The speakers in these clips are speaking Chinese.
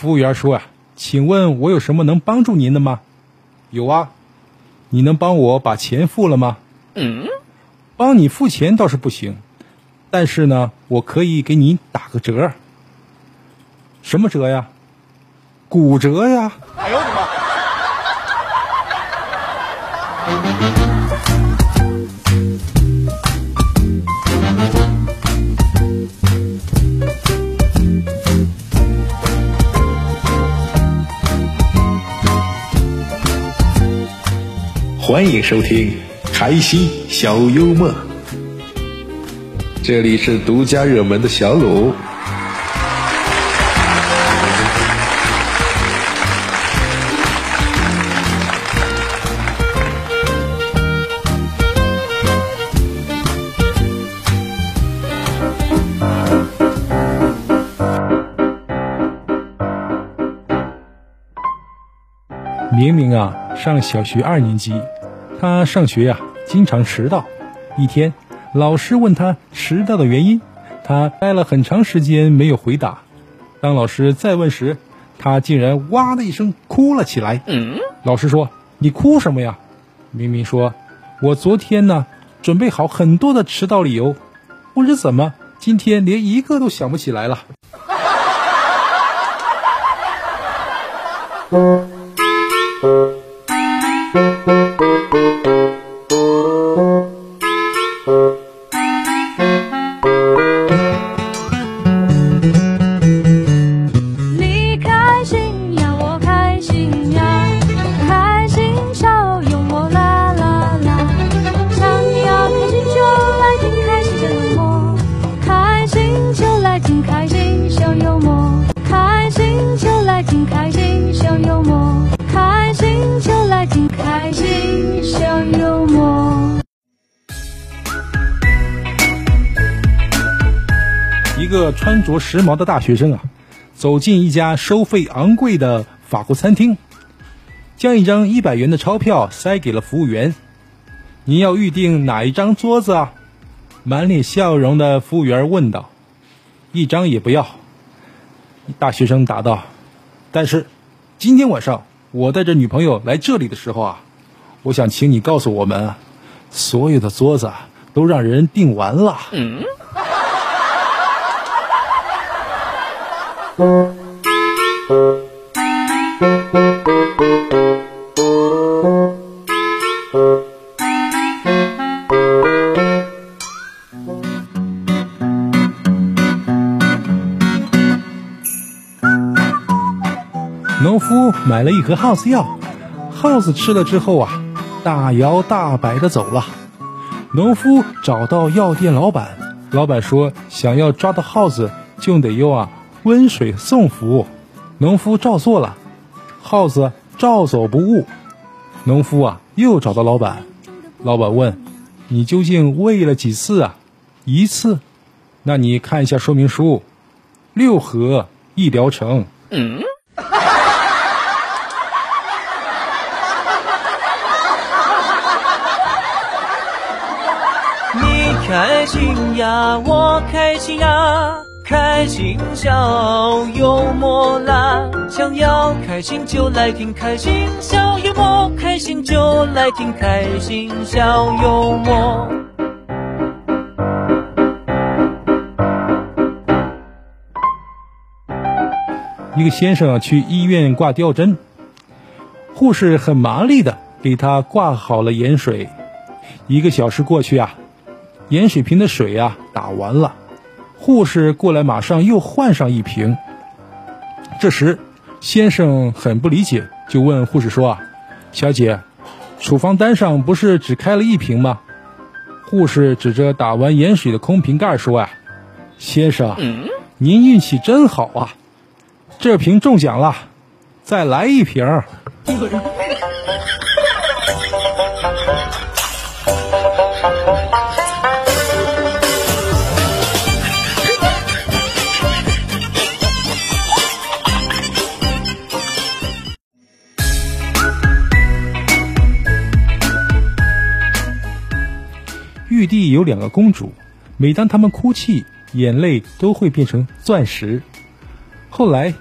服务员说啊，请问我有什么能帮助您的吗？有啊，你能帮我把钱付了吗？嗯，帮你付钱倒是不行，但是呢，我可以给你打个折。什么折呀？骨折呀！哎呦我的妈！欢迎收听开心小幽默，这里是独家热门的小鲁。明明啊，上小学二年级，他上学呀经常迟到。一天，老师问他迟到的原因，他待了很长时间没有回答。当老师再问时，他竟然哇的一声哭了起来。老师说：“你哭什么呀？”明明说：“我昨天呢准备好很多的迟到理由，不知怎么今天连一个都想不起来了。”你 穿着时髦的大学生啊，走进一家收费昂贵的法国餐厅，将一张一百元的钞票塞给了服务员。您要预定哪一张桌子啊？满脸笑容的服务员问道。一张也不要。大学生答道。但是，今天晚上我带着女朋友来这里的时候啊，我想请你告诉我们，所有的桌子都让人订完了。农夫买了一盒耗子药，耗子吃了之后啊，大摇大摆的走了。农夫找到药店老板，老板说想要抓到耗子，就得用啊温水送服。农夫照做了，耗子照走不误。农夫啊又找到老板，老板问：“你究竟喂了几次啊？”一次。那你看一下说明书，六盒一疗程。你开心呀，我开心呀，开心小幽默啦！想要开心就来听开心小幽默，开心就来听开心小幽默。一个先生去医院挂吊针，护士很麻利的给他挂好了盐水。一个小时过去啊，盐水瓶的水啊打完了，护士过来马上又换上一瓶。这时，先生很不理解，就问护士说：“啊，小姐，处方单上不是只开了一瓶吗？”护士指着打完盐水的空瓶盖说：“啊，先生，您运气真好啊！”这瓶中奖了，再来一瓶 玉帝有两个公主，每当他们哭泣，眼泪都会变成钻石。后来，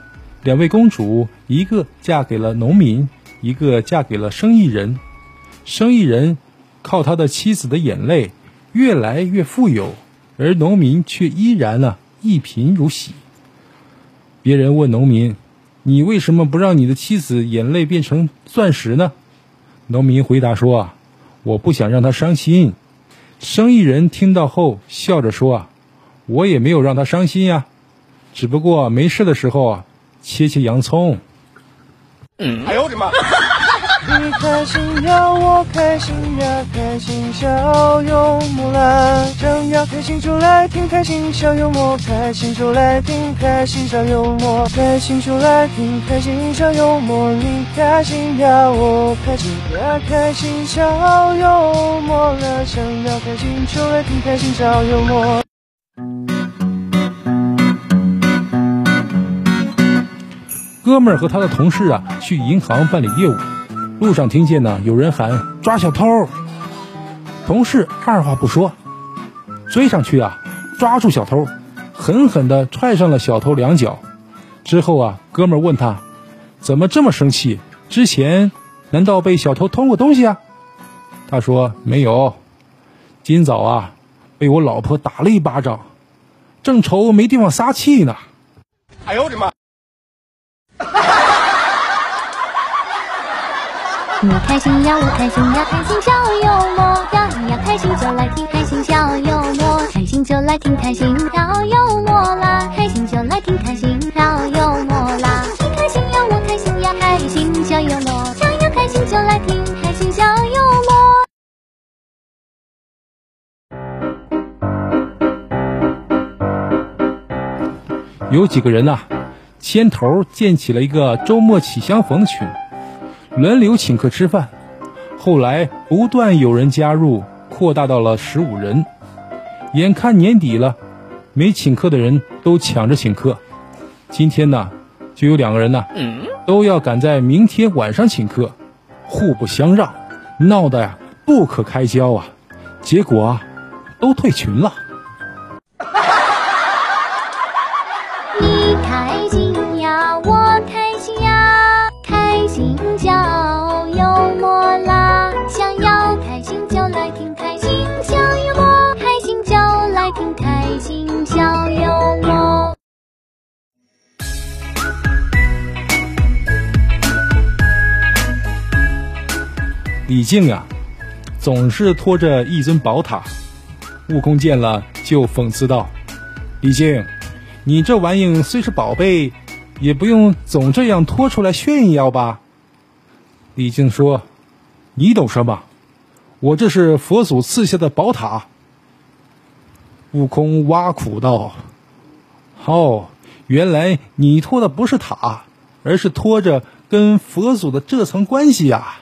两位公主，一个嫁给了农民，一个嫁给了生意人。生意人靠他的妻子的眼泪越来越富有，而农民却依然呢一贫如洗。别人问农民：“你为什么不让你的妻子眼泪变成钻石呢？”农民回答说：“啊，我不想让她伤心。”生意人听到后笑着说：“啊，我也没有让他伤心呀，只不过没事的时候啊，切切洋葱。”你开心呀，我开心呀，开心笑幽默啦！想要开心就来听开心笑幽默，开心就来听开心笑幽默，开心就来听开心笑幽默。你开心呀，我开心呀，开心笑幽默啦！想要开心就来听开心小幽默。哥们儿和他的同事啊去银行办理业务，路上听见呢有人喊抓小偷，同事二话不说，追上去啊抓住小偷，狠狠地踹上了小偷两脚。之后啊，哥们问他怎么这么生气？之前难道被小偷偷过东西啊？他说没有，今早啊被我老婆打了一巴掌，正愁没地方撒气呢。哎呦我的妈你开心呀，我开心呀，开心笑幽默呀，你要开心就来听开心笑幽默，开心就来听开心笑幽默啦，开心就来听开心笑幽默啦。你开心呀，我开心呀，开心笑幽默，想要开心就来听开心笑幽默。有几个人呐、牵头建起了一个周末起相逢群，轮流请客吃饭。后来不断有人加入，扩大到了十五人。眼看年底了，没请客的人都抢着请客。今天呢，就有两个人呢，都要赶在明天晚上请客，互不相让，闹得呀不可开交啊。结果啊，都退群了。你开心李靖啊，总是拖着一尊宝塔。悟空见了，就讽刺道：“李靖，你这玩意虽是宝贝，也不用总这样拖出来炫耀吧？”李靖说：“你懂什么？我这是佛祖赐下的宝塔。”悟空挖苦道：“哦，原来你拖的不是塔，而是拖着跟佛祖的这层关系呀、